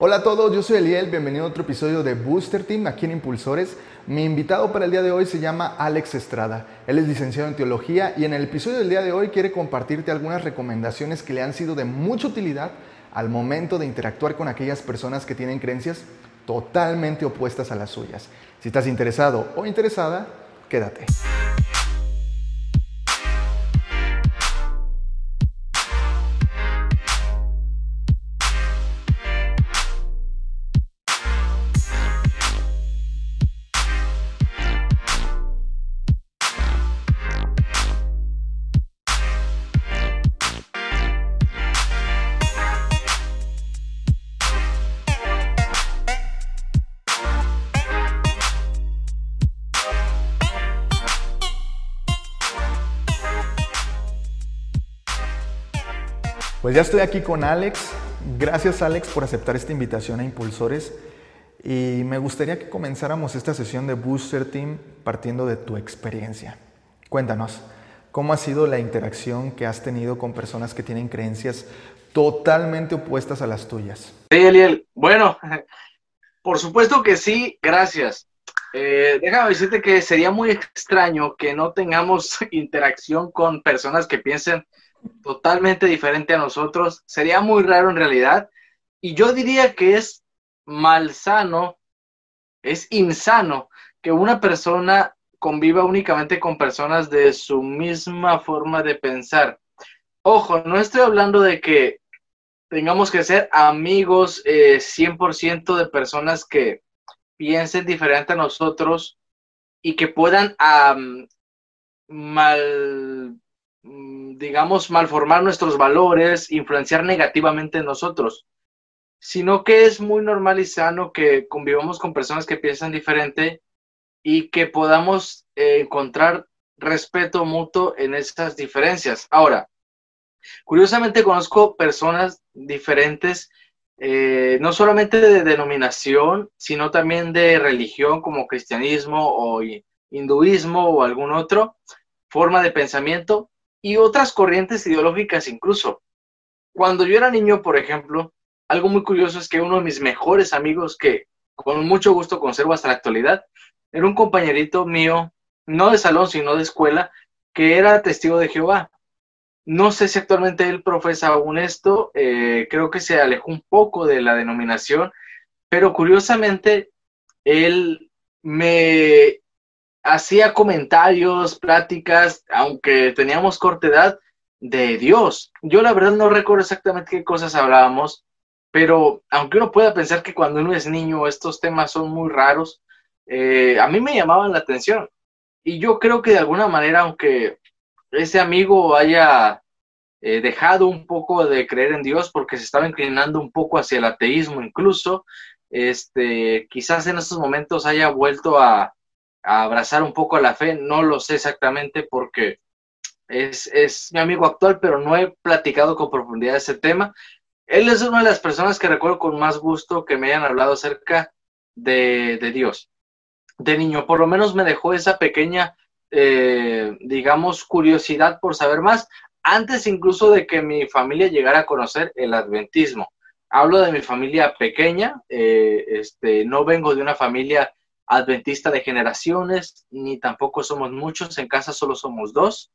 Hola a todos, yo soy Eliel, bienvenido a otro episodio de Booster Team aquí en Impulsores. Mi invitado para el día de hoy se llama Alex Estrada. Él es licenciado en teología y en el episodio del día de hoy quiere compartirte algunas recomendaciones que le han sido de mucha utilidad al momento de interactuar con aquellas personas que tienen creencias totalmente opuestas a las suyas. Si estás interesado o interesada, quédate. Ya estoy aquí con Alex. Gracias Alex por aceptar esta invitación a Impulsores. Y me gustaría que comenzáramos esta sesión de Booster Team partiendo de tu experiencia. Cuéntanos, ¿cómo ha sido la interacción que has tenido con personas que tienen creencias totalmente opuestas a las tuyas? Sí, Eliel. Bueno, por supuesto que sí, gracias. Eh, déjame decirte que sería muy extraño que no tengamos interacción con personas que piensen totalmente diferente a nosotros. Sería muy raro en realidad. Y yo diría que es malsano, es insano que una persona conviva únicamente con personas de su misma forma de pensar. Ojo, no estoy hablando de que tengamos que ser amigos 100% eh, de personas que piensen diferente a nosotros y que puedan mal digamos, malformar nuestros valores, influenciar negativamente en nosotros, sino que es muy normal y sano que convivamos con personas que piensan diferente y que podamos eh, encontrar respeto mutuo en esas diferencias. Ahora, curiosamente conozco personas diferentes, eh, no solamente de denominación, sino también de religión como cristianismo o hinduismo o algún otro forma de pensamiento, y otras corrientes ideológicas incluso. Cuando yo era niño, por ejemplo, algo muy curioso es que uno de mis mejores amigos que con mucho gusto conservo hasta la actualidad, era un compañerito mío, no de salón, sino de escuela, que era testigo de Jehová. No sé si actualmente él profesa aún esto, eh, creo que se alejó un poco de la denominación, pero curiosamente él me hacía comentarios, pláticas, aunque teníamos corta edad, de Dios. Yo la verdad no recuerdo exactamente qué cosas hablábamos, pero aunque uno pueda pensar que cuando uno es niño estos temas son muy raros, eh, a mí me llamaban la atención. Y yo creo que de alguna manera, aunque ese amigo haya eh, dejado un poco de creer en Dios porque se estaba inclinando un poco hacia el ateísmo incluso, este, quizás en estos momentos haya vuelto a, abrazar un poco la fe, no lo sé exactamente porque es, mi amigo actual, pero no he platicado con profundidad ese tema. Él es una de las personas que recuerdo con más gusto que me hayan hablado acerca de, Dios. De niño, por lo menos me dejó esa pequeña, eh, digamos, curiosidad por saber más, antes incluso de que mi familia llegara a conocer el adventismo. Hablo de mi familia pequeña, eh, este, no vengo de una familia adventista de generaciones, ni tampoco somos muchos, en casa solo somos dos,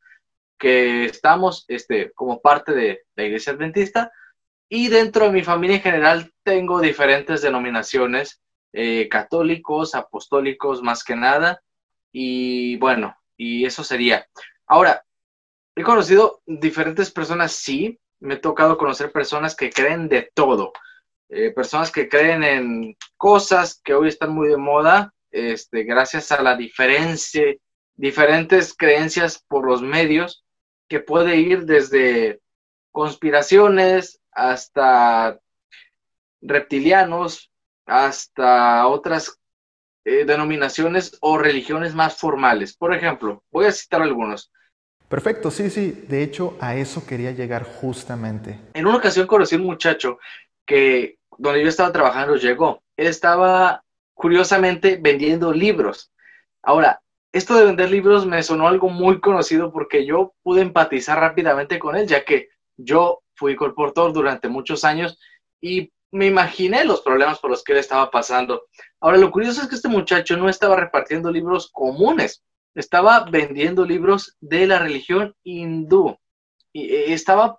que estamos este, como parte de la iglesia adventista, y dentro de mi familia en general tengo diferentes denominaciones, eh, católicos, apostólicos, más que nada, y bueno, y eso sería. Ahora, he conocido diferentes personas, sí, me he tocado conocer personas que creen de todo, eh, personas que creen en cosas que hoy están muy de moda, este, gracias a la diferencia, diferentes creencias por los medios, que puede ir desde conspiraciones hasta reptilianos, hasta otras eh, denominaciones o religiones más formales. Por ejemplo, voy a citar algunos. Perfecto, sí, sí. De hecho, a eso quería llegar justamente. En una ocasión conocí a un muchacho que donde yo estaba trabajando llegó. Él estaba curiosamente vendiendo libros. Ahora, esto de vender libros me sonó algo muy conocido porque yo pude empatizar rápidamente con él, ya que yo fui colportor durante muchos años y me imaginé los problemas por los que él estaba pasando. Ahora, lo curioso es que este muchacho no estaba repartiendo libros comunes, estaba vendiendo libros de la religión hindú y eh, estaba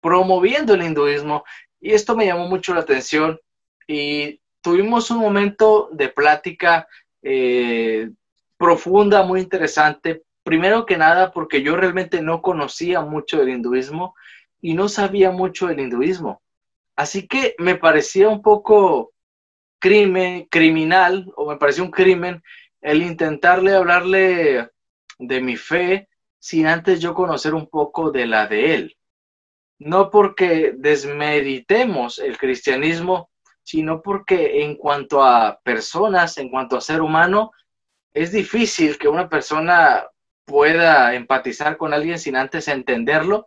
promoviendo el hinduismo y esto me llamó mucho la atención y tuvimos un momento de plática eh, profunda, muy interesante. Primero que nada porque yo realmente no conocía mucho del hinduismo y no sabía mucho del hinduismo. Así que me parecía un poco crimen, criminal, o me parecía un crimen el intentarle hablarle de mi fe sin antes yo conocer un poco de la de él. No porque desmeditemos el cristianismo, sino porque en cuanto a personas, en cuanto a ser humano, es difícil que una persona pueda empatizar con alguien sin antes entenderlo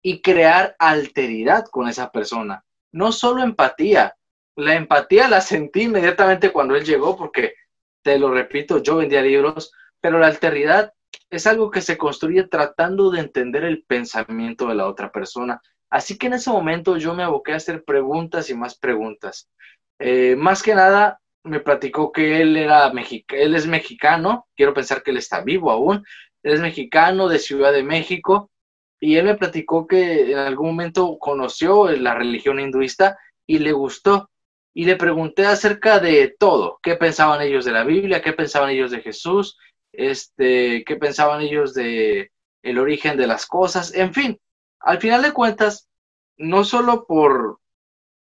y crear alteridad con esa persona. No solo empatía, la empatía la sentí inmediatamente cuando él llegó, porque, te lo repito, yo vendía libros, pero la alteridad es algo que se construye tratando de entender el pensamiento de la otra persona. Así que en ese momento yo me aboqué a hacer preguntas y más preguntas. Eh, más que nada, me platicó que él era él es mexicano, quiero pensar que él está vivo aún, él es mexicano de Ciudad de México y él me platicó que en algún momento conoció la religión hinduista y le gustó. Y le pregunté acerca de todo, qué pensaban ellos de la Biblia, qué pensaban ellos de Jesús, este, qué pensaban ellos de el origen de las cosas, en fin, al final de cuentas, no solo por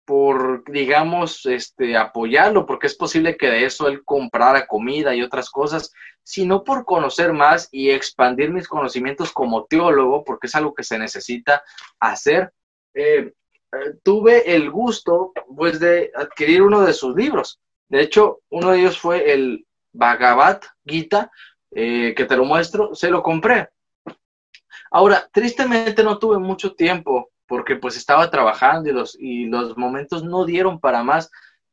por, digamos, este, apoyarlo, porque es posible que de eso él comprara comida y otras cosas, sino por conocer más y expandir mis conocimientos como teólogo, porque es algo que se necesita hacer. Eh, eh, tuve el gusto, pues, de adquirir uno de sus libros. De hecho, uno de ellos fue el Bhagavad Gita, eh, que te lo muestro, se lo compré. Ahora, tristemente no tuve mucho tiempo porque pues estaba trabajando y los, y los momentos no dieron para más,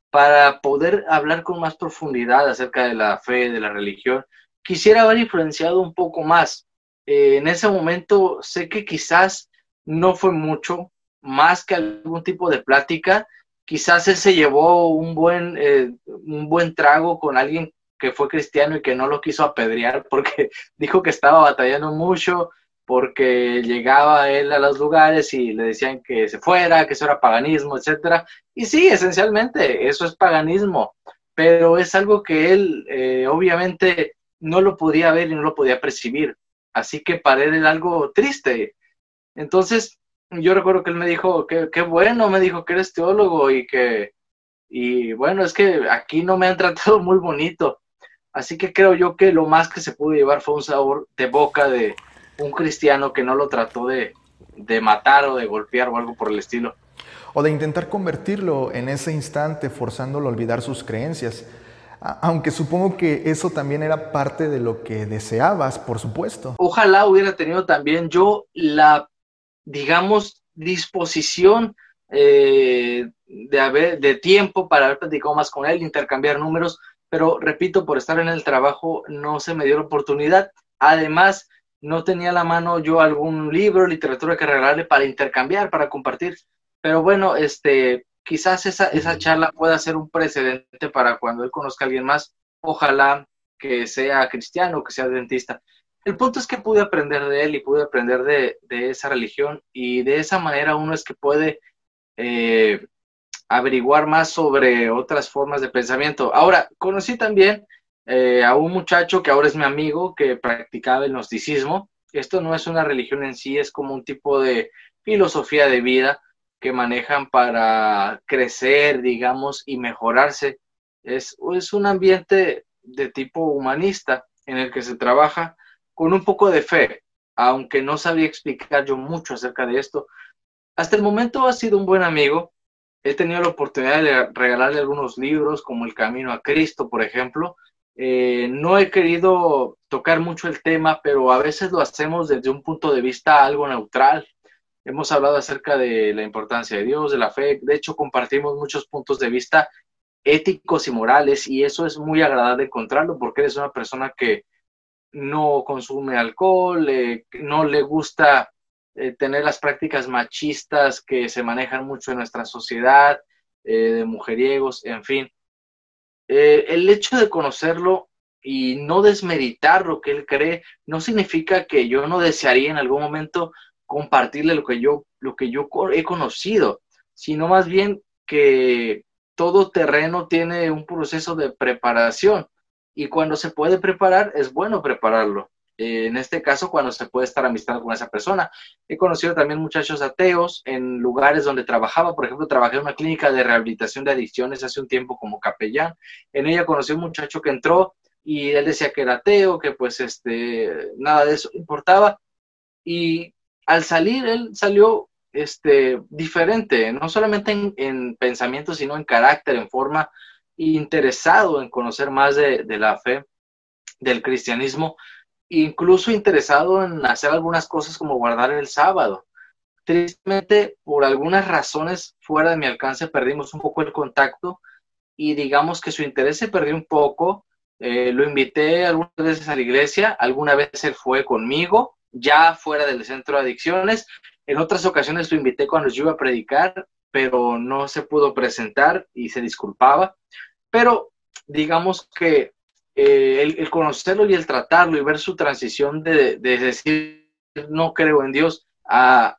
para poder hablar con más profundidad acerca de la fe, de la religión. Quisiera haber influenciado un poco más. Eh, en ese momento sé que quizás no fue mucho, más que algún tipo de plática. Quizás él se llevó un buen, eh, un buen trago con alguien que fue cristiano y que no lo quiso apedrear porque dijo que estaba batallando mucho, porque llegaba él a los lugares y le decían que se fuera, que eso era paganismo, etcétera. Y sí, esencialmente, eso es paganismo, pero es algo que él eh, obviamente no lo podía ver y no lo podía percibir. Así que para él era algo triste. Entonces, yo recuerdo que él me dijo, que qué bueno, me dijo que eres teólogo y que, y bueno, es que aquí no me han tratado muy bonito. Así que creo yo que lo más que se pudo llevar fue un sabor de boca de, un cristiano que no lo trató de, matar o de golpear o algo por el estilo. O de intentar convertirlo en ese instante, forzándolo a olvidar sus creencias. Aunque supongo que eso también era parte de lo que deseabas, por supuesto. Ojalá hubiera tenido también yo la, digamos, disposición eh, de, haber, de tiempo para haber platicado más con él, intercambiar números, pero repito, por estar en el trabajo no se me dio la oportunidad. Además, no tenía a la mano yo algún libro, literatura que regalarle para intercambiar, para compartir. Pero bueno, este, quizás esa, esa charla pueda ser un precedente para cuando él conozca a alguien más, ojalá que sea cristiano, que sea dentista. El punto es que pude aprender de él y pude aprender de, esa religión y de esa manera uno es que puede eh, averiguar más sobre otras formas de pensamiento. Ahora, conocí también eh, a un muchacho que ahora es mi amigo, que practicaba el gnosticismo. Esto no es una religión en sí, es como un tipo de filosofía de vida que manejan para crecer, digamos, y mejorarse. Es, es un ambiente de tipo humanista en el que se trabaja con un poco de fe, aunque no sabía explicar yo mucho acerca de esto. Hasta el momento ha sido un buen amigo. He tenido la oportunidad de regalarle algunos libros, como El Camino a Cristo, por ejemplo, eh, no he querido tocar mucho el tema, pero a veces lo hacemos desde un punto de vista algo neutral. Hemos hablado acerca de la importancia de Dios, de la fe. De hecho, compartimos muchos puntos de vista éticos y morales y eso es muy agradable encontrarlo porque eres una persona que no consume alcohol, eh, no le gusta eh, tener las prácticas machistas que se manejan mucho en nuestra sociedad, eh, de mujeriegos, en fin. Eh, el hecho de conocerlo y no desmeditar lo que él cree no significa que yo no desearía en algún momento compartirle lo que yo, lo que yo he conocido, sino más bien que todo terreno tiene un proceso de preparación y cuando se puede preparar es bueno prepararlo. Eh, en este caso, cuando se puede estar amistando con esa persona. He conocido también muchachos ateos en lugares donde trabajaba. Por ejemplo, trabajé en una clínica de rehabilitación de adicciones hace un tiempo como capellán. En ella conocí a un muchacho que entró y él decía que era ateo, que pues este, nada de eso importaba. Y al salir, él salió este, diferente, no solamente en, en pensamiento, sino en carácter, en forma, interesado en conocer más de, de la fe, del cristianismo incluso interesado en hacer algunas cosas como guardar el sábado. Tristemente, por algunas razones fuera de mi alcance, perdimos un poco el contacto y digamos que su interés se perdió un poco. Eh, lo invité algunas veces a la iglesia, alguna vez él fue conmigo, ya fuera del centro de adicciones. En otras ocasiones lo invité cuando yo iba a predicar, pero no se pudo presentar y se disculpaba. Pero digamos que eh, el, conocerlo y el tratarlo y ver su transición de, decir no creo en Dios a,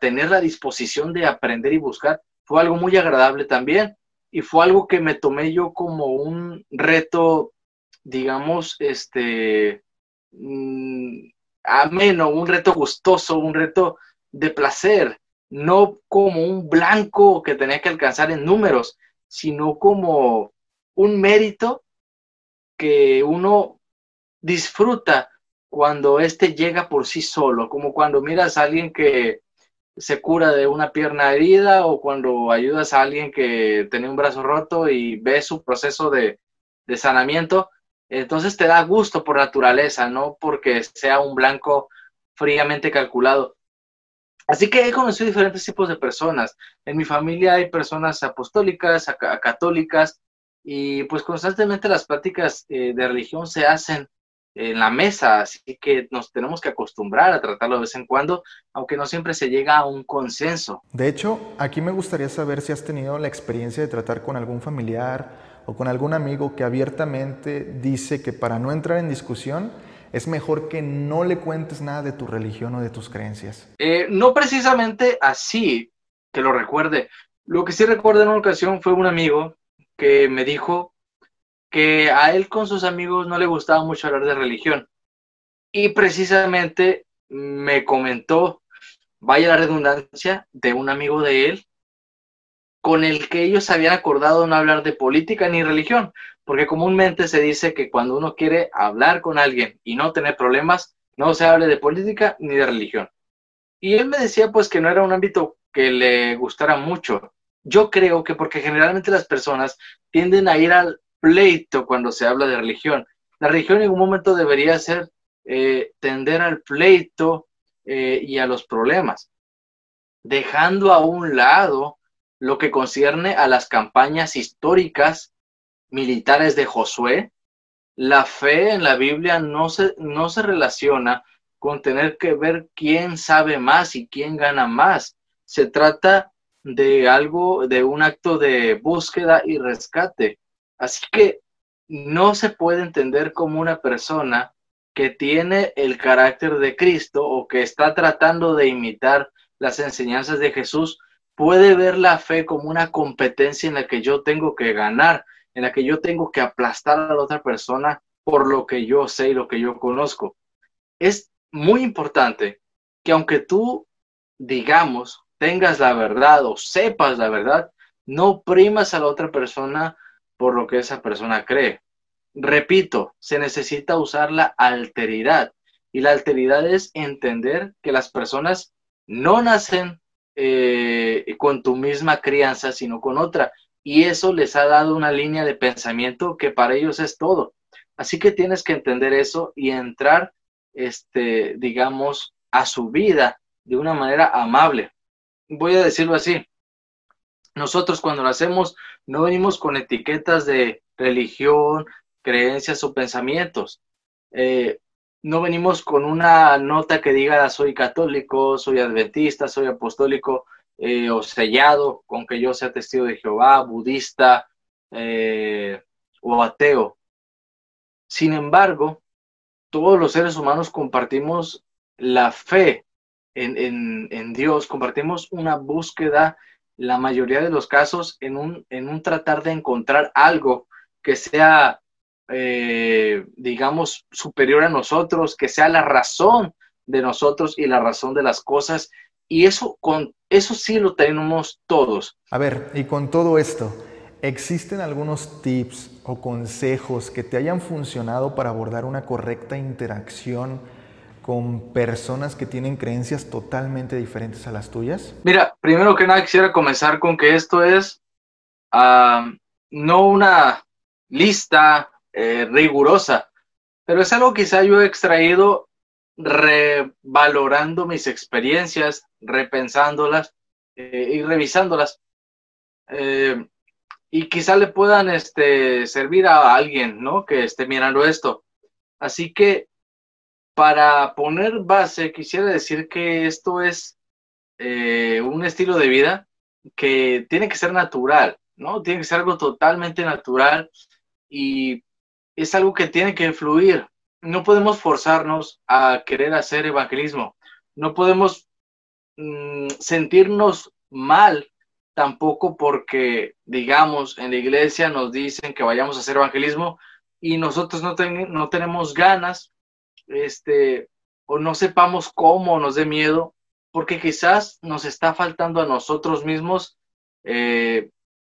tener la disposición de aprender y buscar fue algo muy agradable también. Y fue algo que me tomé yo como un reto, digamos, este, mm, ameno, un reto gustoso, un reto de placer, no como un blanco que tenía que alcanzar en números, sino como un mérito que uno disfruta cuando éste llega por sí solo, como cuando miras a alguien que se cura de una pierna herida o cuando ayudas a alguien que tiene un brazo roto y ves su proceso de, de sanamiento, entonces te da gusto por naturaleza, no porque sea un blanco fríamente calculado. Así que he conocido diferentes tipos de personas. En mi familia hay personas apostólicas, católicas, y pues constantemente las prácticas eh, de religión se hacen en la mesa, así que nos tenemos que acostumbrar a tratarlo de vez en cuando, aunque no siempre se llega a un consenso. De hecho, aquí me gustaría saber si has tenido la experiencia de tratar con algún familiar o con algún amigo que abiertamente dice que para no entrar en discusión es mejor que no le cuentes nada de tu religión o de tus creencias. Eh, no precisamente así, que lo recuerde. Lo que sí recuerdo en una ocasión fue un amigo que me dijo que a él con sus amigos no le gustaba mucho hablar de religión. Y precisamente me comentó, vaya la redundancia, de un amigo de él, con el que ellos habían acordado no hablar de política ni religión, porque comúnmente se dice que cuando uno quiere hablar con alguien y no tener problemas, no se hable de política ni de religión. Y él me decía pues que no era un ámbito que le gustara mucho, yo creo que porque generalmente las personas tienden a ir al pleito cuando se habla de religión. La religión en un momento debería ser eh, tender al pleito eh, y a los problemas, dejando a un lado lo que concierne a las campañas históricas militares de Josué. La fe en la Biblia no se, no se relaciona con tener que ver quién sabe más y quién gana más. Se trata de algo, de un acto de búsqueda y rescate. Así que no se puede entender como una persona que tiene el carácter de Cristo o que está tratando de imitar las enseñanzas de Jesús, puede ver la fe como una competencia en la que yo tengo que ganar, en la que yo tengo que aplastar a la otra persona por lo que yo sé y lo que yo conozco. Es muy importante que aunque tú, digamos, tengas la verdad o sepas la verdad, no primas a la otra persona por lo que esa persona cree. Repito, se necesita usar la alteridad. Y la alteridad es entender que las personas no nacen eh, con tu misma crianza, sino con otra. Y eso les ha dado una línea de pensamiento que para ellos es todo. Así que tienes que entender eso y entrar, este, digamos, a su vida de una manera amable voy a decirlo así, nosotros cuando nacemos no venimos con etiquetas de religión, creencias o pensamientos. Eh, no venimos con una nota que diga soy católico, soy adventista, soy apostólico. eh, o sellado con que yo sea testigo de Jehová, budista eh, o ateo. Sin embargo, todos los seres humanos compartimos la fe en, Dios, compartimos una búsqueda, la mayoría de los casos, en un, en un tratar de encontrar algo que sea, eh, digamos, superior a nosotros, que sea la razón de nosotros y la razón de las cosas. Y eso, con, eso sí lo tenemos todos. A ver, y con todo esto, ¿existen algunos tips o consejos que te hayan funcionado para abordar una correcta interacción con personas que tienen creencias totalmente diferentes a las tuyas? Mira, primero que nada quisiera comenzar con que esto es no una lista eh, rigurosa, pero es algo quizá yo he extraído revalorando mis experiencias, repensándolas eh, y revisándolas. Eh, y quizá le puedan este, servir a alguien, ¿no? Que esté mirando esto. Así que para poner base, quisiera decir que esto es un estilo de vida que tiene que ser natural, ¿no? Tiene que ser algo totalmente natural y es algo que tiene que fluir. No podemos forzarnos a querer hacer evangelismo. No podemos mm, sentirnos mal tampoco porque, digamos, en la iglesia nos dicen que vayamos a hacer evangelismo y nosotros no, no tenemos ganas, este, o no sepamos cómo, nos dé miedo, porque quizás nos está faltando a nosotros mismos eh,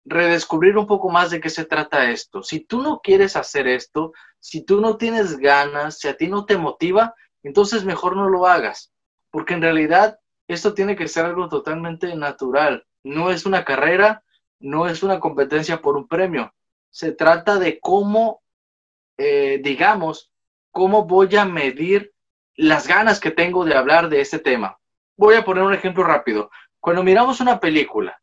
redescubrir un poco más de qué se trata esto. Si tú no quieres hacer esto, si tú no tienes ganas, si a ti no te motiva, entonces mejor no lo hagas, porque en realidad esto tiene que ser algo totalmente natural. No es una carrera, no es una competencia por un premio. Se trata de cómo, eh, digamos, cómo voy a medir las ganas que tengo de hablar de este tema. Voy a poner un ejemplo rápido. Cuando miramos una película,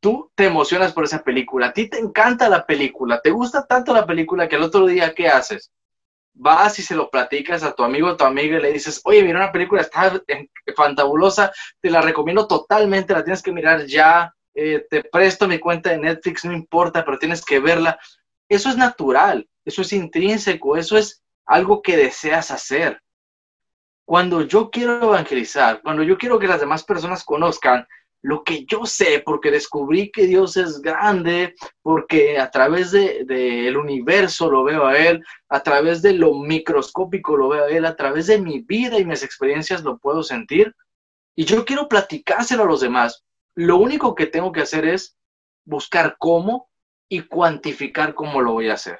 tú te emocionas por esa película, a ti te encanta la película, te gusta tanto la película que el otro día, ¿qué haces? Vas y se lo platicas a tu amigo o tu amiga y le dices, oye, mira una película, está fantabulosa, te la recomiendo totalmente, la tienes que mirar ya, eh, te presto mi cuenta de Netflix, no importa, pero tienes que verla. Eso es natural, eso es intrínseco, eso es algo que deseas hacer. Cuando yo quiero evangelizar, cuando yo quiero que las demás personas conozcan lo que yo sé, porque descubrí que Dios es grande, porque a través del de, universo lo veo a Él, a través de lo microscópico lo veo a Él, a través de mi vida y mis experiencias lo puedo sentir. Y yo quiero platicárselo a los demás. Lo único que tengo que hacer es buscar cómo y cuantificar cómo lo voy a hacer.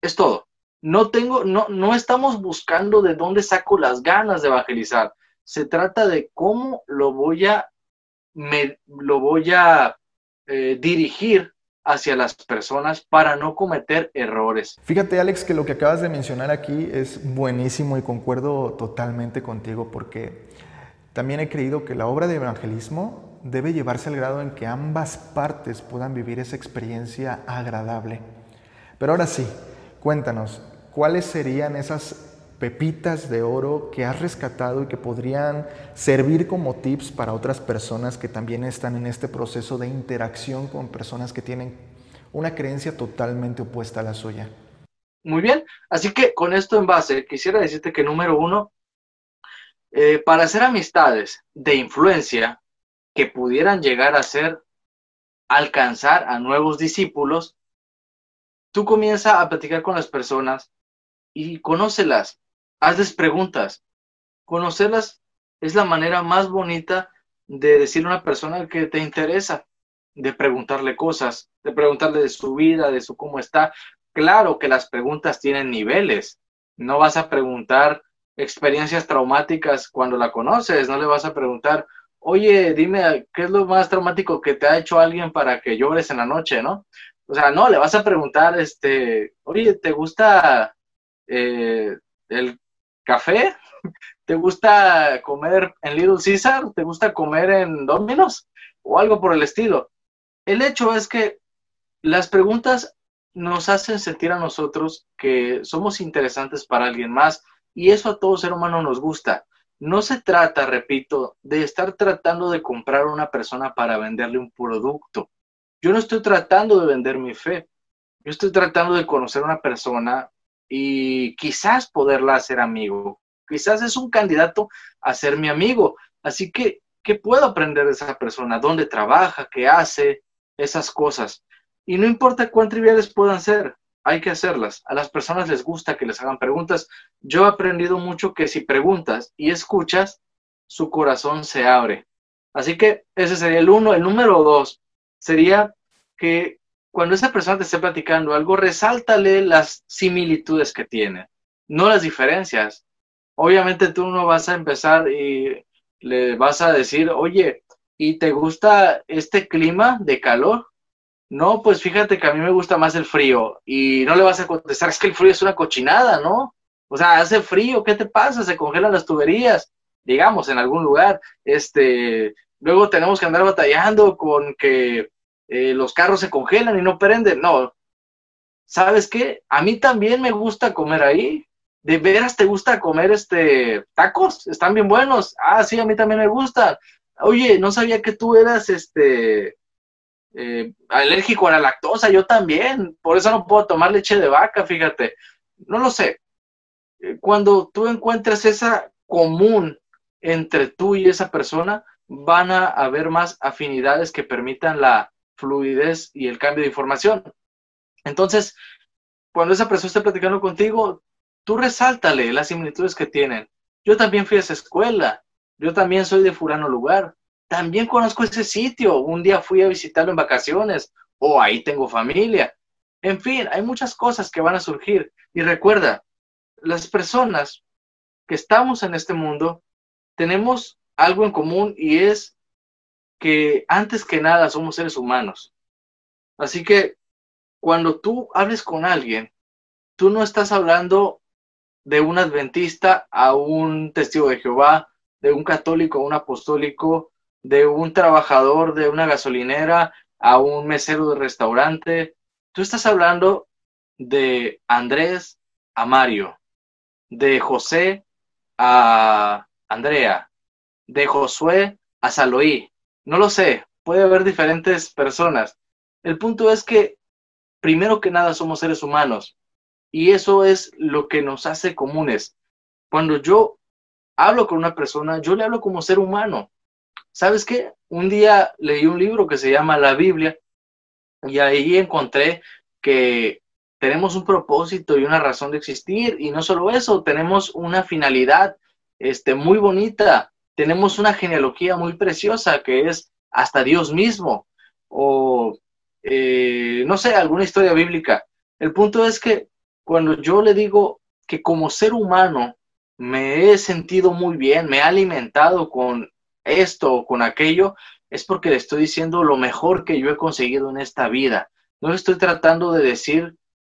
Es todo. No tengo, no, no estamos buscando de dónde saco las ganas de evangelizar. Se trata de cómo lo voy a me lo voy a eh, dirigir hacia las personas para no cometer errores. Fíjate Alex que lo que acabas de mencionar aquí es buenísimo y concuerdo totalmente contigo porque también he creído que la obra de evangelismo debe llevarse al grado en que ambas partes puedan vivir esa experiencia agradable. Pero ahora sí, cuéntanos, ¿cuáles serían esas pepitas de oro que has rescatado y que podrían servir como tips para otras personas que también están en este proceso de interacción con personas que tienen una creencia totalmente opuesta a la suya. Muy bien, así que con esto en base, quisiera decirte que número uno, eh, para hacer amistades de influencia que pudieran llegar a ser, alcanzar a nuevos discípulos, tú comienzas a platicar con las personas y conócelas, hazles preguntas. Conocerlas es la manera más bonita de decirle a una persona que te interesa, de preguntarle cosas, de preguntarle de su vida, de su cómo está. Claro que las preguntas tienen niveles. No vas a preguntar experiencias traumáticas cuando la conoces, no le vas a preguntar, oye, dime, ¿qué es lo más traumático que te ha hecho alguien para que llores en la noche, no? O sea, no, le vas a preguntar, este, oye, ¿te gusta eh, el café? ¿Te gusta comer en Little Caesar? ¿Te gusta comer en Domino's? O algo por el estilo. El hecho es que las preguntas nos hacen sentir a nosotros que somos interesantes para alguien más y eso a todo ser humano nos gusta. no se trata, repito, de estar tratando de comprar a una persona para venderle un producto. Yo no estoy tratando de vender mi fe. Yo estoy tratando de conocer a una persona y quizás poderla hacer amigo. Quizás es un candidato a ser mi amigo. Así que, ¿qué puedo aprender de esa persona? ¿Dónde trabaja? ¿Qué hace? Esas cosas. Y no importa cuán triviales puedan ser, hay que hacerlas. A las personas les gusta que les hagan preguntas. Yo he aprendido mucho que si preguntas y escuchas, su corazón se abre. Así que ese sería el uno. El número dos sería que cuando esa persona te esté platicando algo, resáltale las similitudes que tiene, no las diferencias. Obviamente tú no vas a empezar y le vas a decir, oye, ¿y te gusta este clima de calor? No, pues fíjate que a mí me gusta más el frío y no le vas a contestar, es que el frío es una cochinada, ¿no? O sea, hace frío, ¿qué te pasa? Se congelan las tuberías, digamos, en algún lugar. Este, luego tenemos que andar batallando con que eh, los carros se congelan y no prenden. No, ¿sabes qué? A mí también me gusta comer ahí. ¿De veras te gusta comer este tacos? Están bien buenos. Ah, sí, a mí también me gustan. Oye, no sabía que tú eras este eh, alérgico a la lactosa, yo también, por eso no puedo tomar leche de vaca, fíjate, no lo sé. Eh, cuando tú encuentras esa común entre tú y esa persona, van a haber más afinidades que permitan la fluidez y el cambio de información. Entonces, cuando esa persona esté platicando contigo, tú resáltale las similitudes que tienen. Yo también fui a esa escuela, yo también soy de Furano lugar, también conozco ese sitio, un día fui a visitarlo en vacaciones o ahí tengo familia. En fin, hay muchas cosas que van a surgir. Y recuerda, las personas que estamos en este mundo tenemos algo en común y es que antes que nada somos seres humanos. Así que cuando tú hables con alguien, tú no estás hablando de un adventista a un testigo de Jehová, de un católico a un apostólico, de un trabajador de una gasolinera a un mesero de restaurante. Tú estás hablando de Andrés a Mario, de José a Andrea, de Josué a Saloí. No lo sé, puede haber diferentes personas. El punto es que, primero que nada, somos seres humanos y eso es lo que nos hace comunes. Cuando yo hablo con una persona, yo le hablo como ser humano. ¿Sabes qué? Un día leí un libro que se llama La Biblia y ahí encontré que tenemos un propósito y una razón de existir y no solo eso, tenemos una finalidad este, muy bonita, tenemos una genealogía muy preciosa que es hasta Dios mismo o eh, no sé, alguna historia bíblica. El punto es que cuando yo le digo que como ser humano me he sentido muy bien, me he alimentado con esto o con aquello, es porque le estoy diciendo lo mejor que yo he conseguido en esta vida. No estoy tratando de decir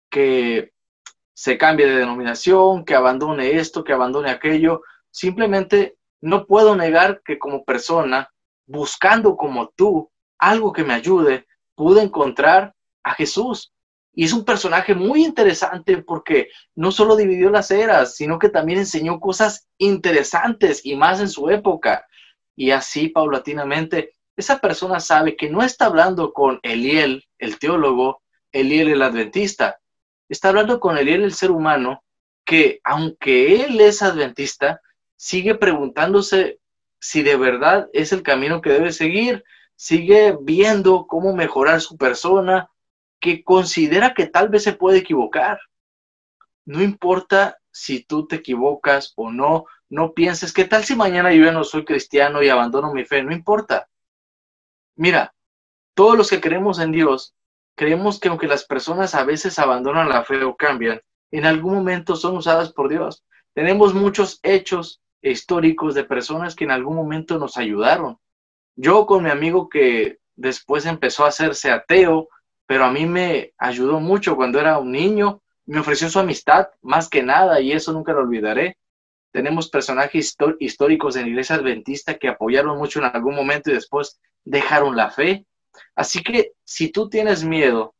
que se cambie de denominación, que abandone esto, que abandone aquello. Simplemente no puedo negar que como persona, buscando como tú algo que me ayude, pude encontrar a Jesús. Y es un personaje muy interesante porque no solo dividió las eras, sino que también enseñó cosas interesantes y más en su época y así paulatinamente esa persona sabe que no está hablando con Eliel, el teólogo, Eliel el adventista, está hablando con Eliel el ser humano que aunque él es adventista, sigue preguntándose si de verdad es el camino que debe seguir, sigue viendo cómo mejorar su persona, que considera que tal vez se puede equivocar. No importa si tú te equivocas o no, no pienses, ¿qué tal si mañana yo ya no soy cristiano y abandono mi fe? No importa. Mira, todos los que creemos en Dios, creemos que aunque las personas a veces abandonan la fe o cambian, en algún momento son usadas por Dios. Tenemos muchos hechos históricos de personas que en algún momento nos ayudaron. Yo con mi amigo que después empezó a hacerse ateo, pero a mí me ayudó mucho cuando era un niño, me ofreció su amistad más que nada y eso nunca lo olvidaré. Tenemos personajes históricos en la iglesia adventista que apoyaron mucho en algún momento y después dejaron la fe. Así que si tú tienes miedo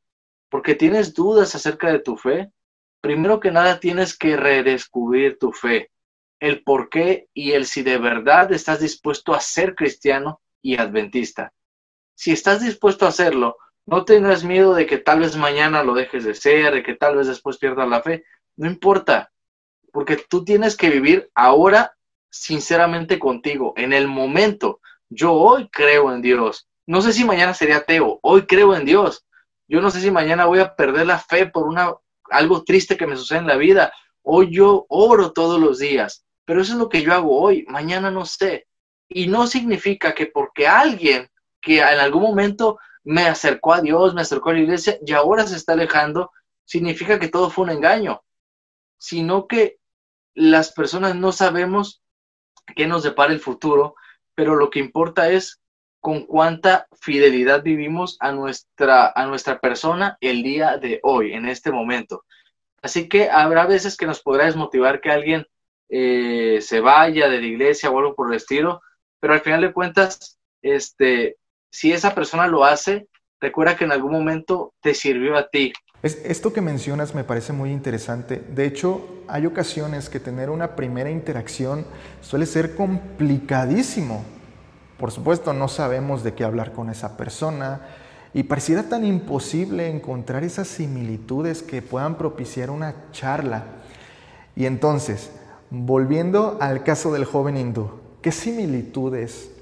porque tienes dudas acerca de tu fe, primero que nada tienes que redescubrir tu fe. El por qué y el si de verdad estás dispuesto a ser cristiano y adventista. Si estás dispuesto a hacerlo, no tengas miedo de que tal vez mañana lo dejes de ser, de que tal vez después pierdas la fe. No importa, porque tú tienes que vivir ahora sinceramente contigo, en el momento. Yo hoy creo en Dios. No sé si mañana sería ateo, hoy creo en Dios. Yo no sé si mañana voy a perder la fe por una, algo triste que me sucede en la vida. Hoy yo oro todos los días, pero eso es lo que yo hago hoy, mañana no sé. Y no significa que porque alguien que en algún momento me acercó a Dios, me acercó a la iglesia y ahora se está alejando, significa que todo fue un engaño, sino que las personas no sabemos qué nos depara el futuro, pero lo que importa es con cuánta fidelidad vivimos a nuestra, a nuestra persona el día de hoy, en este momento. Así que habrá veces que nos podrá desmotivar que alguien eh, se vaya de la iglesia o por el estilo, pero al final de cuentas, este, si esa persona lo hace, recuerda que en algún momento te sirvió a ti. esto que mencionas me parece muy interesante. De hecho, hay ocasiones que tener una primera interacción suele ser complicadísimo. Por supuesto, no sabemos de qué hablar con esa persona y pareciera tan imposible encontrar esas similitudes que puedan propiciar una charla. Y entonces, volviendo al caso del joven hindú, ¿qué similitudes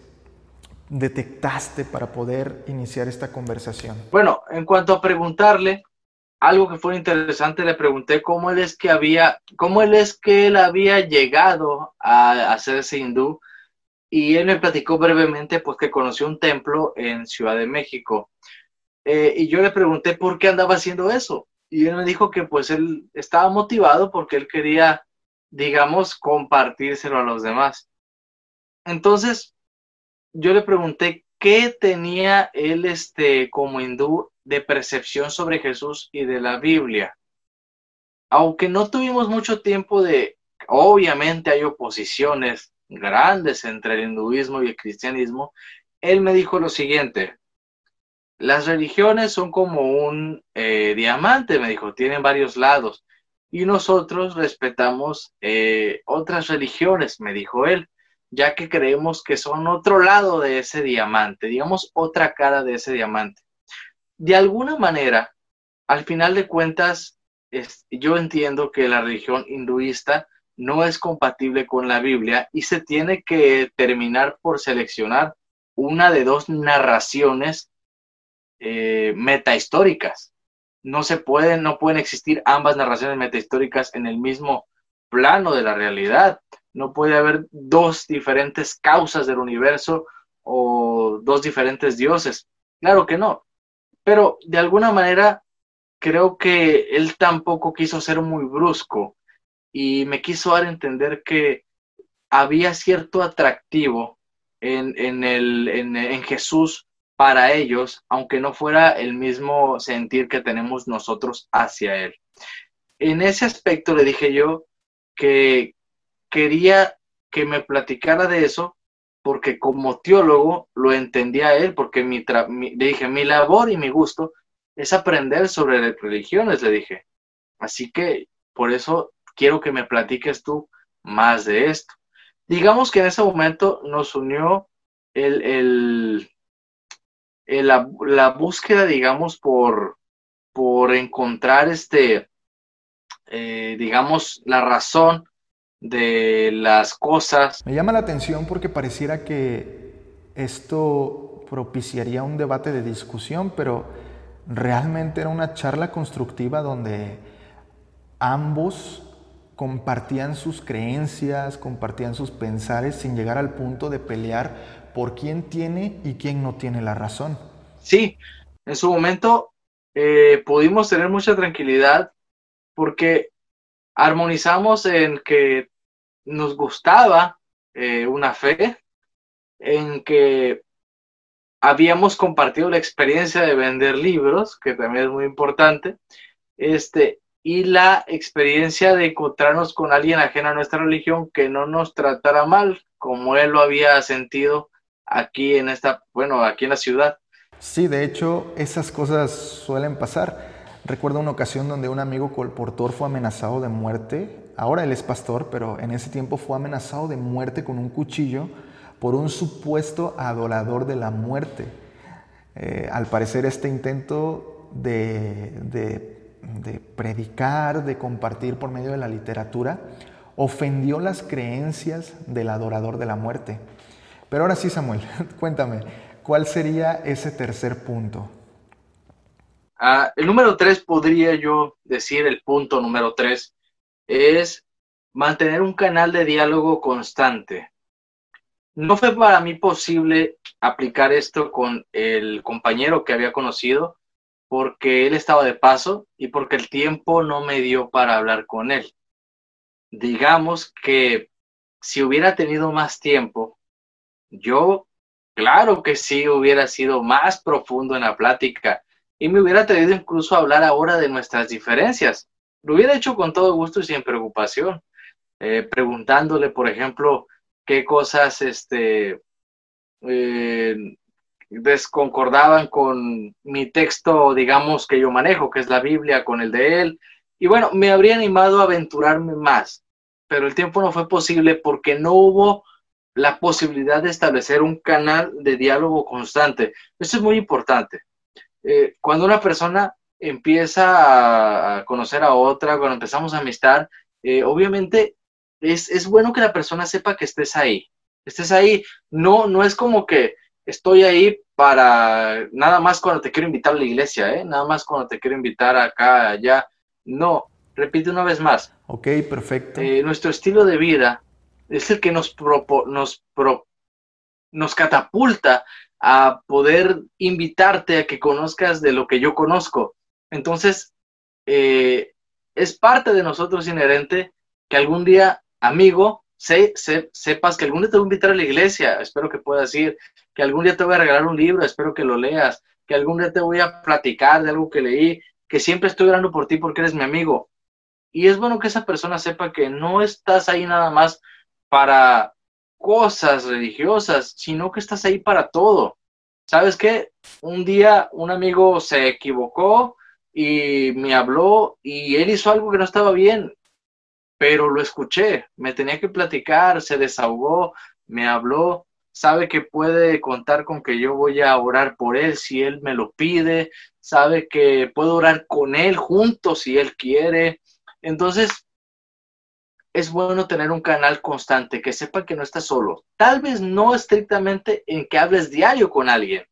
detectaste para poder iniciar esta conversación? Bueno, en cuanto a preguntarle, algo que fue interesante, le pregunté cómo él es que había, cómo es que él había llegado a hacerse hindú y él me platicó brevemente pues que conoció un templo en Ciudad de México eh, y yo le pregunté por qué andaba haciendo eso y él me dijo que pues él estaba motivado porque él quería digamos compartírselo a los demás entonces yo le pregunté qué tenía él este, como hindú de percepción sobre Jesús y de la Biblia. Aunque no tuvimos mucho tiempo de, obviamente hay oposiciones grandes entre el hinduismo y el cristianismo, él me dijo lo siguiente, las religiones son como un eh, diamante, me dijo, tienen varios lados, y nosotros respetamos eh, otras religiones, me dijo él ya que creemos que son otro lado de ese diamante, digamos otra cara de ese diamante. De alguna manera, al final de cuentas, yo entiendo que la religión hinduista no es compatible con la Biblia y se tiene que terminar por seleccionar una de dos narraciones eh, metahistóricas. No se pueden, no pueden existir ambas narraciones metahistóricas en el mismo plano de la realidad no puede haber dos diferentes causas del universo o dos diferentes dioses. Claro que no. Pero de alguna manera creo que él tampoco quiso ser muy brusco y me quiso dar a entender que había cierto atractivo en, en, el, en, en Jesús para ellos, aunque no fuera el mismo sentir que tenemos nosotros hacia Él. En ese aspecto le dije yo que, quería que me platicara de eso porque como teólogo lo entendía él, porque mi, le dije, mi labor y mi gusto es aprender sobre religiones, le dije. Así que por eso quiero que me platiques tú más de esto. Digamos que en ese momento nos unió el, el, la, búsqueda, digamos, por, por encontrar este, eh, digamos, la razón de las cosas. Me llama la atención porque pareciera que esto propiciaría un debate de discusión, pero realmente era una charla constructiva donde ambos compartían sus creencias, compartían sus pensares sin llegar al punto de pelear por quién tiene y quién no tiene la razón. Sí, en su momento eh, pudimos tener mucha tranquilidad porque armonizamos en que nos gustaba eh, una fe, en que habíamos compartido la experiencia de vender libros, que también es muy importante, este, y la experiencia de encontrarnos con alguien ajeno a nuestra religión que no nos tratara mal, como él lo había sentido aquí en esta, bueno, aquí en la ciudad. Sí, de hecho, esas cosas suelen pasar. Recuerdo una ocasión donde un amigo colportor fue amenazado de muerte ahora él es pastor, pero en ese tiempo fue amenazado de muerte con un cuchillo por un supuesto adorador de la muerte. Eh, al parecer este intento de, de predicar, de compartir por medio de la literatura, ofendió las creencias del adorador de la muerte. Pero ahora sí, Samuel, cuéntame, ¿cuál sería ese tercer punto? Ah, el número tres, podría yo decir, el punto número tres, es mantener un canal de diálogo constante. No fue para mí posible aplicar esto con el compañero que había conocido porque él estaba de paso y porque el tiempo no me dio para hablar con él. Digamos que si hubiera tenido más tiempo, yo, claro que sí, hubiera sido más profundo en la plática y me hubiera atrevido incluso a hablar ahora de nuestras diferencias. Lo hubiera hecho con todo gusto y sin preocupación, eh, preguntándole, por ejemplo, qué cosas este, eh, desconcordaban con mi texto, digamos, que yo manejo, que es la Biblia, con el de él. Y bueno, me habría animado a aventurarme más, pero el tiempo no fue posible porque no hubo la posibilidad de establecer un canal de diálogo constante. Esto es muy importante. Eh, cuando una persona empieza a conocer a otra, cuando empezamos a amistad, eh, obviamente es, es, bueno que la persona sepa que estés ahí. Estés ahí. No, no es como que estoy ahí para nada más cuando te quiero invitar a la iglesia, ¿eh? nada más cuando te quiero invitar acá, allá. No, repite una vez más. Ok, perfecto. Eh, nuestro estilo de vida es el que nos, nos, nos catapulta a poder invitarte a que conozcas de lo que yo conozco. Entonces, eh, es parte de nosotros inherente que algún día, amigo, sé, sepas que algún día te voy a invitar a la iglesia, espero que puedas ir, que algún día te voy a regalar un libro, espero que lo leas, que algún día te voy a platicar de algo que leí, que siempre estoy orando por ti porque eres mi amigo. Y es bueno que esa persona sepa que no estás ahí nada más para cosas religiosas, sino que estás ahí para todo. ¿Sabes qué? Un día un amigo se equivocó y me habló y él hizo algo que no estaba bien, pero lo escuché, me tenía que platicar, se desahogó, me habló, sabe que puede contar con que yo voy a orar por él si él me lo pide, sabe que puedo orar con él juntos si él quiere. Entonces, es bueno tener un canal constante, que sepa que no estás solo. Tal vez no estrictamente en que hables diario con alguien,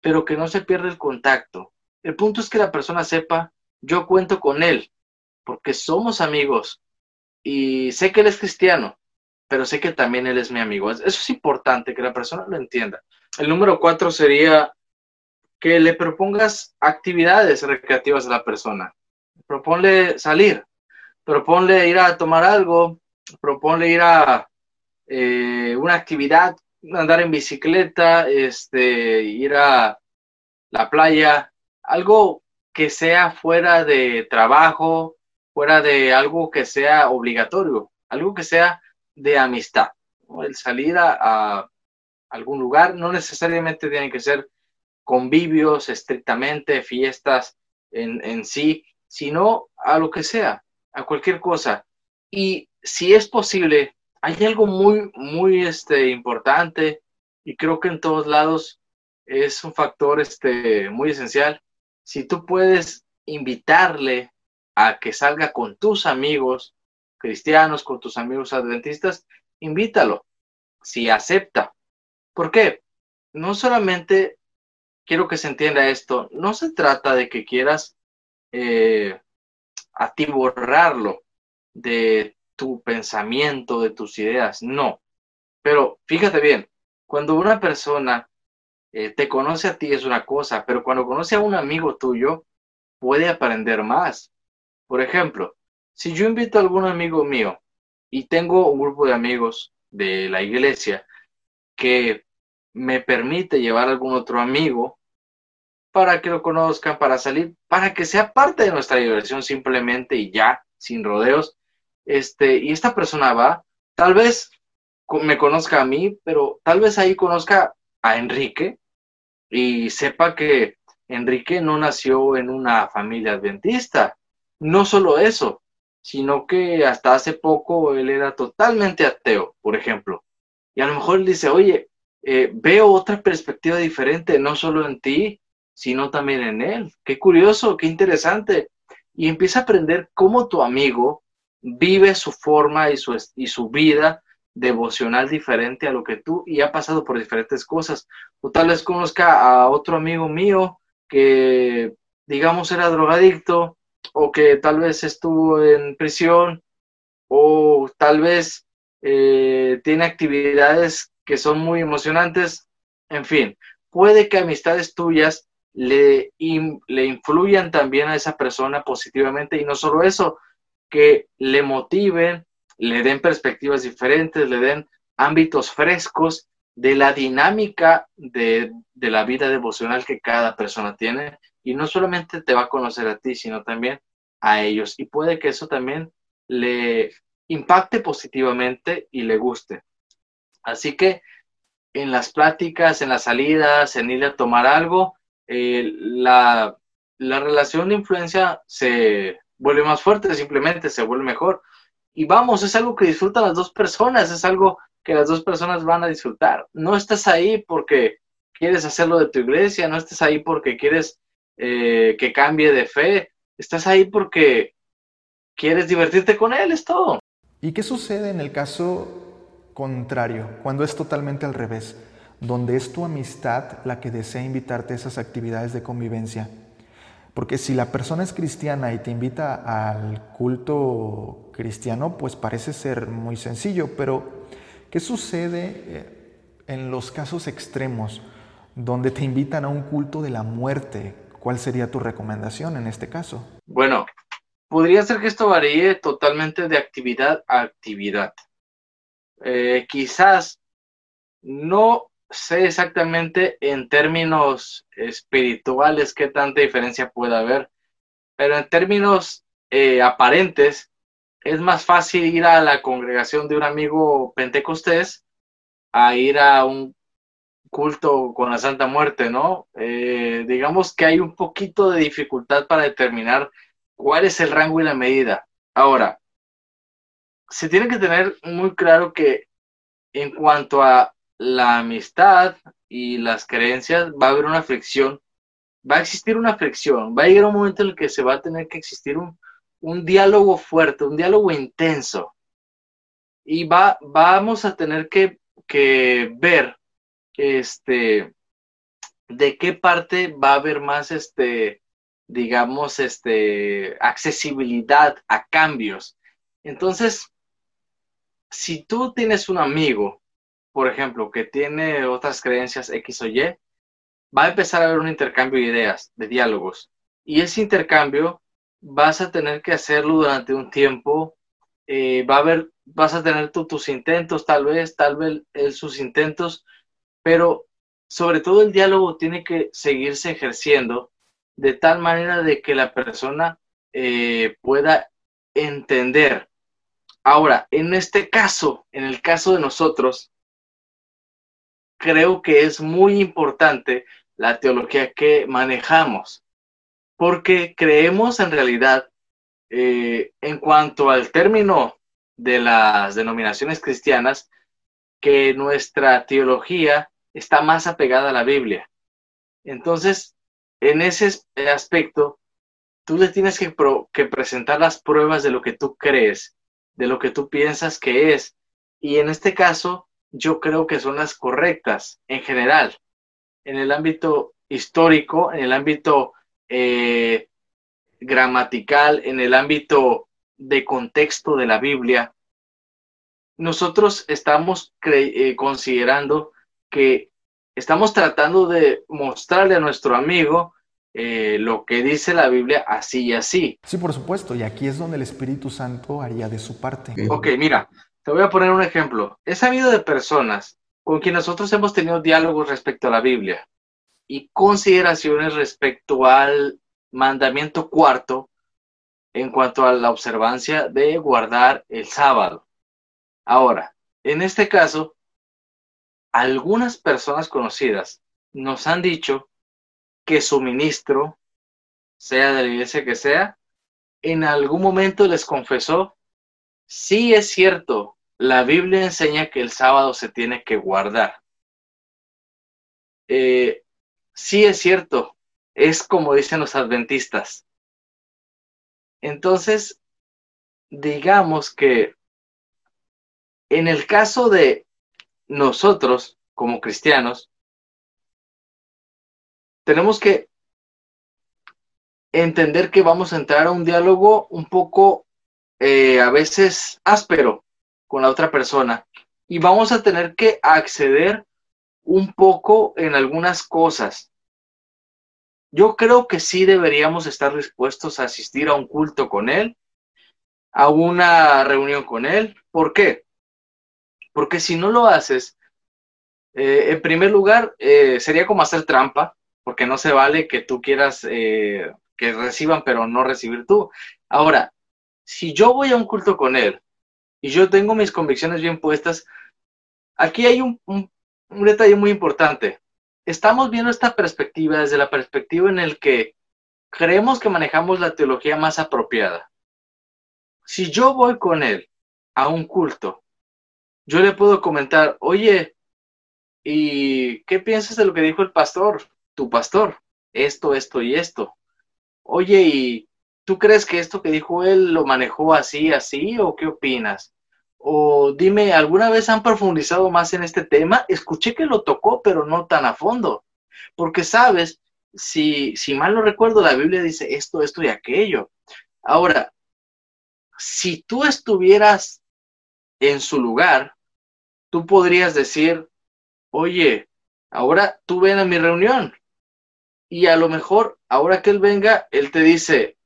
pero que no se pierda el contacto. El punto es que la persona sepa, yo cuento con él, porque somos amigos y sé que él es cristiano, pero sé que también él es mi amigo. Eso es importante, que la persona lo entienda. El número cuatro sería que le propongas actividades recreativas a la persona. Proponle salir, proponle ir a tomar algo, proponle ir a eh, una actividad, andar en bicicleta, este, ir a la playa, algo que sea fuera de trabajo, fuera de algo que sea obligatorio, algo que sea de amistad. El salir a, algún lugar no necesariamente tiene que ser convivios estrictamente, fiestas en sí, sino a lo que sea, a cualquier cosa. Y si es posible, hay algo muy, muy este, importante y creo que en todos lados es un factor este, muy esencial. Si tú puedes invitarle a que salga con tus amigos cristianos, con tus amigos adventistas, invítalo, si acepta. ¿Por qué? No solamente quiero que se entienda esto, no se trata de que quieras eh, atiborrarlo de tu pensamiento, de tus ideas, no. Pero fíjate bien, cuando una persona eh, te conoce a ti es una cosa, pero cuando conoce a un amigo tuyo, puede aprender más. Por ejemplo, si yo invito a algún amigo mío y tengo un grupo de amigos de la iglesia que me permite llevar a algún otro amigo para que lo conozcan, para salir, para que sea parte de nuestra diversión simplemente y ya, sin rodeos, este, y esta persona va, tal vez me conozca a mí, pero tal vez ahí conozca a Enrique y sepa que Enrique no nació en una familia adventista. No solo eso, sino que hasta hace poco él era totalmente ateo, por ejemplo. Y a lo mejor él dice, oye, eh, veo otra perspectiva diferente, no solo en ti, sino también en él. Qué curioso, qué interesante. Y empieza a aprender cómo tu amigo vive su forma y su, y su vida devocional diferente a lo que tú y ha pasado por diferentes cosas. O tal vez conozca a otro amigo mío que, digamos, era drogadicto o que tal vez estuvo en prisión o tal vez eh, tiene actividades que son muy emocionantes. En fin, puede que amistades tuyas le, le influyan también a esa persona positivamente y no solo eso, que le motiven, le den perspectivas diferentes, le den ámbitos frescos de la dinámica de, de, la vida devocional que cada persona tiene y no solamente te va a conocer a ti, sino también a ellos. Y puede que eso también le impacte positivamente y le guste. Así que en las pláticas, en las salidas, en ir a tomar algo, eh, la, la relación de influencia se vuelve más fuerte, simplemente se vuelve mejor. Y vamos, es algo que disfrutan las dos personas, es algo que las dos personas van a disfrutar. No estás ahí porque quieres hacerlo de tu iglesia, no estás ahí porque quieres eh, que cambie de fe, estás ahí porque quieres divertirte con él, es todo. ¿Y qué sucede en el caso contrario, cuando es totalmente al revés, donde es tu amistad la que desea invitarte a esas actividades de convivencia. Porque si la persona es cristiana y te invita al culto cristiano, pues parece ser muy sencillo, pero ¿qué sucede eh, en los casos extremos donde te invitan a un culto de la muerte? ¿Cuál sería tu recomendación en este caso? Bueno, podría ser que esto varíe totalmente de actividad a actividad. Eh, quizás no sé exactamente en términos espirituales qué tanta diferencia puede haber, pero en términos eh, aparentes es más fácil ir a la congregación de un amigo pentecostés a ir a un culto con la Santa Muerte, ¿no? Eh, digamos que hay un poquito de dificultad para determinar cuál es el rango y la medida. Ahora, se tiene que tener muy claro que en cuanto a la amistad y las creencias, va a haber una fricción, va a existir una fricción, va a llegar un momento en el que se va a tener que existir un, un diálogo fuerte, un diálogo intenso. Y va, vamos a tener que, que ver este, de qué parte va a haber más, este, digamos, este, accesibilidad a cambios. Entonces, si tú tienes un amigo, por ejemplo, que tiene otras creencias X o Y, va a empezar a haber un intercambio de ideas, de diálogos. Y ese intercambio vas a tener que hacerlo durante un tiempo. Eh, va a haber, vas a tener tus intentos, tal vez, tal vez sus intentos, pero sobre todo el diálogo tiene que seguirse ejerciendo de tal manera de que la persona eh, pueda entender Ahora, en este caso, en el caso de nosotros, creo que es muy importante la teología que manejamos, porque creemos en realidad, eh, en cuanto al término de las denominaciones cristianas, que nuestra teología está más apegada a la Biblia. Entonces, en ese aspecto, tú le tienes que, que presentar las pruebas de lo que tú crees de lo que tú piensas que es. Y en este caso, yo creo que son las correctas en general. En el ámbito histórico, en el ámbito eh, gramatical, en el ámbito de contexto de la Biblia, nosotros estamos eh, considerando que estamos tratando de mostrarle a nuestro amigo eh, lo que dice la Biblia así y así. Sí, por supuesto, y aquí es donde el Espíritu Santo haría de su parte. Ok, mira, te voy a poner un ejemplo. He sabido de personas con quienes nosotros hemos tenido diálogos respecto a la Biblia y consideraciones respecto al mandamiento cuarto en cuanto a la observancia de guardar el sábado. Ahora, en este caso, algunas personas conocidas nos han dicho que su ministro, sea de la iglesia que sea, en algún momento les confesó, sí es cierto, la Biblia enseña que el sábado se tiene que guardar. Eh, sí es cierto, es como dicen los adventistas. Entonces, digamos que en el caso de nosotros como cristianos, tenemos que entender que vamos a entrar a un diálogo un poco eh, a veces áspero con la otra persona y vamos a tener que acceder un poco en algunas cosas. Yo creo que sí deberíamos estar dispuestos a asistir a un culto con él, a una reunión con él. ¿Por qué? Porque si no lo haces, eh, en primer lugar, eh, sería como hacer trampa, porque no se vale que tú quieras que reciban, pero no recibir tú. Ahora, si yo voy a un culto con él y yo tengo mis convicciones bien puestas, aquí hay un, detalle muy importante. Estamos viendo esta perspectiva desde la perspectiva en el que creemos que manejamos la teología más apropiada. Si yo voy con él a un culto, yo le puedo comentar, oye, ¿y qué piensas de lo que dijo el pastor, tu pastor? Esto, esto y esto oye, ¿y tú crees que esto que dijo él lo manejó así, así, o qué opinas? O dime, ¿alguna vez han profundizado más en este tema? Escuché que lo tocó, pero no tan a fondo. Porque, sabes, si, si mal no recuerdo, la Biblia dice esto, esto y aquello. Ahora, si tú estuvieras en su lugar, tú podrías decir, oye, ahora tú ven a mi reunión, y a lo mejor ahora que él venga, él te dice,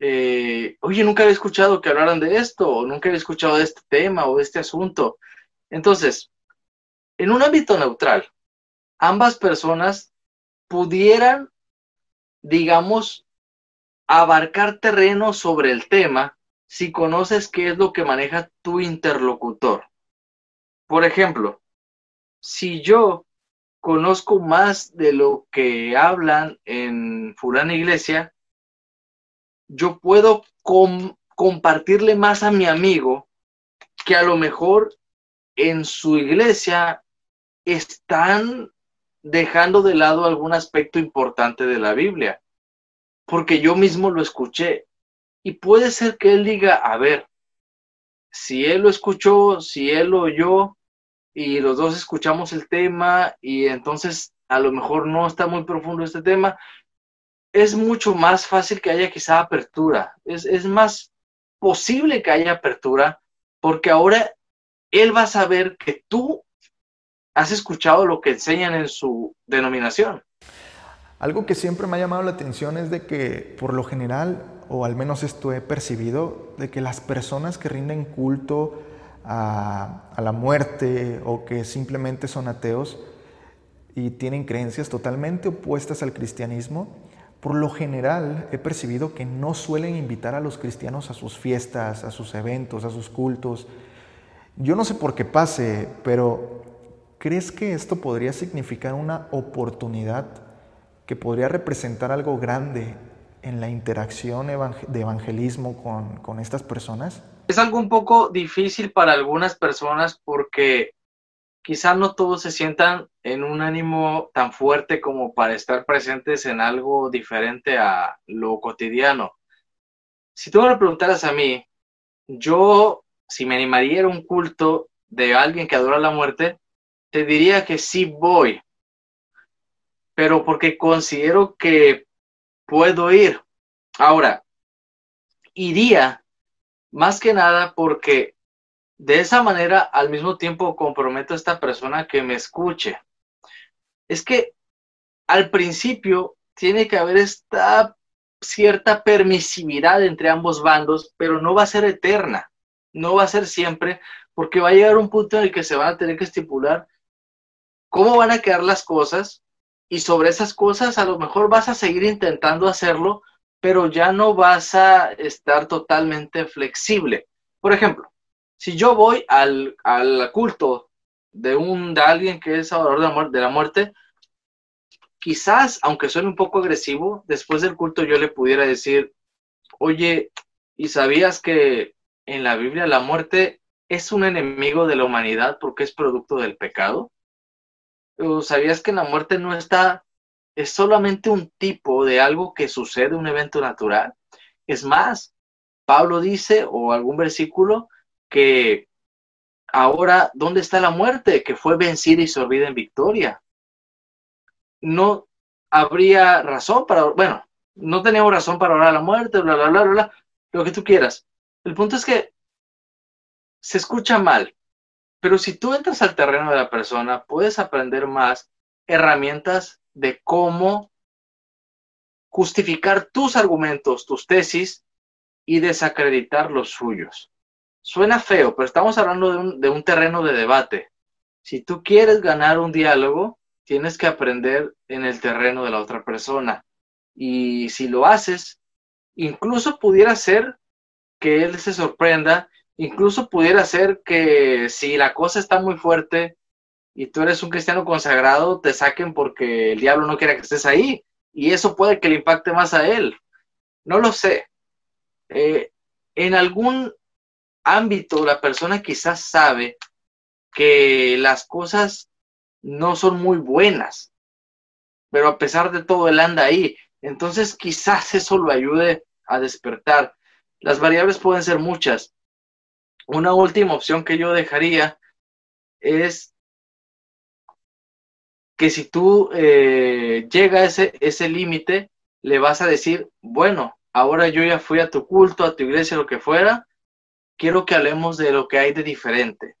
eh, oye, nunca había escuchado que hablaran de esto, o nunca había escuchado de este tema o de este asunto. Entonces, en un ámbito neutral, ambas personas pudieran, digamos, abarcar terreno sobre el tema si conoces qué es lo que maneja tu interlocutor. Por ejemplo, si yo conozco más de lo que hablan en fulana iglesia, yo puedo compartirle más a mi amigo que a lo mejor en su iglesia están dejando de lado algún aspecto importante de la Biblia, porque yo mismo lo escuché. Y puede ser que él diga, a ver, si él lo escuchó, si él lo oyó, y los dos escuchamos el tema y entonces a lo mejor no está muy profundo este tema, es mucho más fácil que haya quizá apertura, es, es más posible que haya apertura porque ahora él va a saber que tú has escuchado lo que enseñan en su denominación. Algo que siempre me ha llamado la atención es de que por lo general, o al menos esto he percibido, de que las personas que rinden culto a, la muerte o que simplemente son ateos y tienen creencias totalmente opuestas al cristianismo, por lo general he percibido que no suelen invitar a los cristianos a sus fiestas, a sus eventos, a sus cultos. Yo no sé por qué pase, pero ¿crees que esto podría significar una oportunidad que podría representar algo grande en la interacción de evangelismo con, con estas personas? Es algo un poco difícil para algunas personas porque quizá no todos se sientan en un ánimo tan fuerte como para estar presentes en algo diferente a lo cotidiano. Si tú me lo preguntaras a mí, yo, si me animaría a un culto de alguien que adora la muerte, te diría que sí voy, pero porque considero que puedo ir. Ahora, iría más que nada porque de esa manera al mismo tiempo comprometo a esta persona que me escuche. Es que al principio tiene que haber esta cierta permisividad entre ambos bandos, pero no va a ser eterna, no va a ser siempre, porque va a llegar un punto en el que se van a tener que estipular cómo van a quedar las cosas y sobre esas cosas a lo mejor vas a seguir intentando hacerlo, pero ya no vas a estar totalmente flexible. Por ejemplo, si yo voy al, culto de, un, de alguien que es salvador de la, muerte, de la muerte, quizás, aunque suene un poco agresivo, después del culto yo le pudiera decir, oye, ¿y sabías que en la Biblia la muerte es un enemigo de la humanidad porque es producto del pecado? ¿O sabías que la muerte no está, es solamente un tipo de algo que sucede, un evento natural? Es más, Pablo dice, o algún versículo, que ahora, ¿dónde está la muerte? Que fue vencida y sorbida en victoria. No habría razón para, bueno, no teníamos razón para orar a la muerte, bla, bla, bla, bla, bla, lo que tú quieras. El punto es que se escucha mal, pero si tú entras al terreno de la persona, puedes aprender más herramientas de cómo justificar tus argumentos, tus tesis y desacreditar los suyos. Suena feo, pero estamos hablando de un, terreno de debate. Si tú quieres ganar un diálogo, tienes que aprender en el terreno de la otra persona. Y si lo haces, incluso pudiera ser que él se sorprenda, incluso pudiera ser que si la cosa está muy fuerte y tú eres un cristiano consagrado, te saquen porque el diablo no quiere que estés ahí. Y eso puede que le impacte más a él. No lo sé. Eh, en algún ámbito, la persona quizás sabe que las cosas no son muy buenas, pero a pesar de todo, él anda ahí. Entonces quizás eso lo ayude a despertar. Las variables pueden ser muchas. Una última opción que yo dejaría es que si tú eh, llega a ese, ese límite, le vas a decir, bueno, ahora yo ya fui a tu culto, a tu iglesia, lo que fuera, quiero que hablemos de lo que hay de diferente.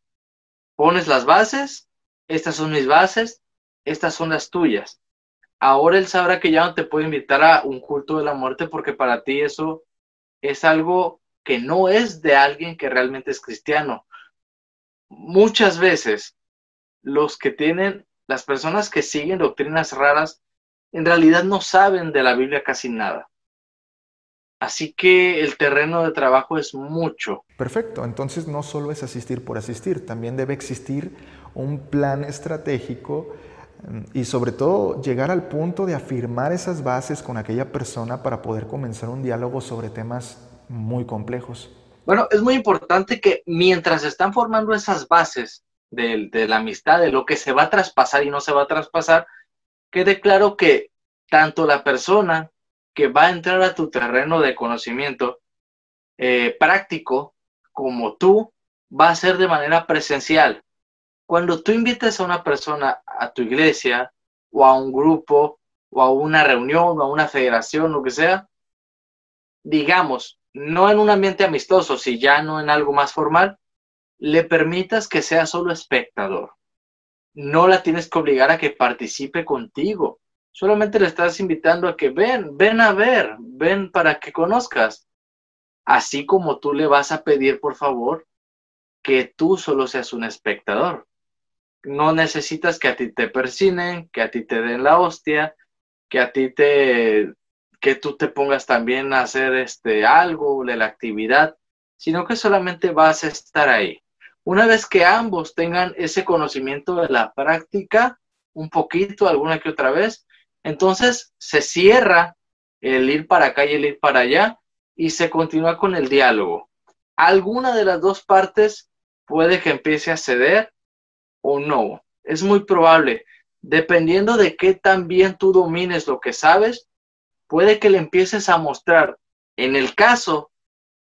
Pones las bases, estas son mis bases, estas son las tuyas ahora él sabrá que ya no te puede invitar a un culto de la muerte porque para ti eso es algo que no es de alguien que realmente es cristiano. Muchas veces los que tienen, las personas que siguen doctrinas raras, en realidad no saben de la Biblia casi nada. Así que el terreno de trabajo es mucho. Perfecto, entonces no solo es asistir por asistir, también debe existir un plan estratégico y sobre todo llegar al punto de afirmar esas bases con aquella persona para poder comenzar un diálogo sobre temas muy complejos. Bueno, es muy importante que mientras están formando esas bases de, la amistad, de lo que se va a traspasar y no se va a traspasar, quede claro que tanto la persona que va a entrar a tu terreno de conocimiento eh, práctico como tú va a ser de manera presencial. Cuando tú invitas a una persona a tu iglesia o a un grupo o a una reunión o a una federación, lo que sea, digamos, no en un ambiente amistoso, si ya no en algo más formal, le permitas que sea solo espectador. No la tienes que obligar a que participe contigo. Solamente le estás invitando a que ven, ven a ver, ven para que conozcas. Así como tú le vas a pedir, por favor, que tú solo seas un espectador no necesitas que a ti te persinen, que a ti te den la hostia, que a ti te, que tú te pongas también a hacer este algo de la actividad, sino que solamente vas a estar ahí. Una vez que ambos tengan ese conocimiento de la práctica, un poquito, alguna que otra vez, entonces se cierra el ir para acá y el ir para allá y se continúa con el diálogo. Alguna de las dos partes puede que empiece a ceder o no. Es muy probable. Dependiendo de qué tan bien tú domines lo que sabes, puede que le empieces a mostrar. En el caso,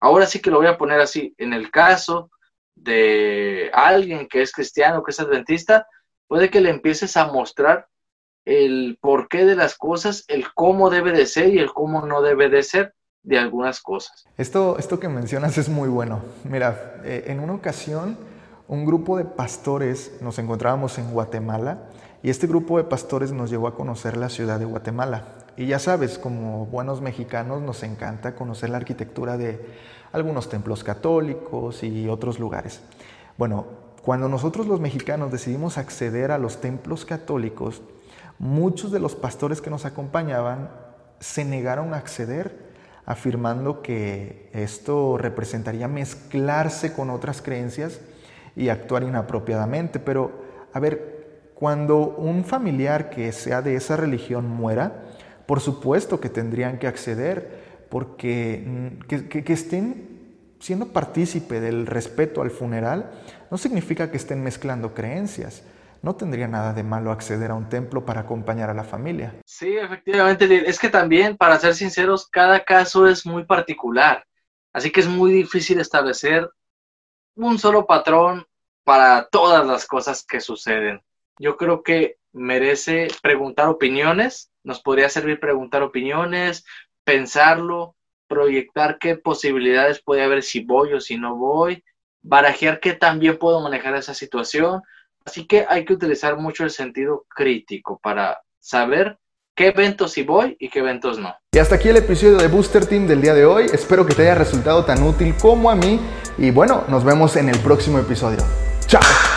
ahora sí que lo voy a poner así, en el caso de alguien que es cristiano, que es adventista, puede que le empieces a mostrar el porqué de las cosas, el cómo debe de ser y el cómo no debe de ser de algunas cosas. Esto, esto que mencionas es muy bueno. Mira, eh, en una ocasión un grupo de pastores, nos encontrábamos en Guatemala, y este grupo de pastores nos llevó a conocer la ciudad de Guatemala. Y ya sabes, como buenos mexicanos nos encanta conocer la arquitectura de algunos templos católicos y otros lugares. Bueno, cuando nosotros los mexicanos decidimos acceder a los templos católicos, muchos de los pastores que nos acompañaban se negaron a acceder, afirmando que esto representaría mezclarse con otras creencias y actuar inapropiadamente. Pero, a ver, cuando un familiar que sea de esa religión muera, por supuesto que tendrían que acceder, porque mm, que, que estén siendo partícipe del respeto al funeral no significa que estén mezclando creencias. No tendría nada de malo acceder a un templo para acompañar a la familia. Sí, efectivamente. Es que también, para ser sinceros, cada caso es muy particular. Así que es muy difícil establecer un solo patrón para todas las cosas que suceden. Yo creo que merece preguntar opiniones, nos podría servir preguntar opiniones, pensarlo, proyectar qué posibilidades puede haber si voy o si no voy, barajear qué también puedo manejar esa situación. Así que hay que utilizar mucho el sentido crítico para saber qué eventos sí voy y qué eventos no. Y hasta aquí el episodio de Booster Team del día de hoy. Espero que te haya resultado tan útil como a mí. Y bueno, nos vemos en el próximo episodio. ¡Chao!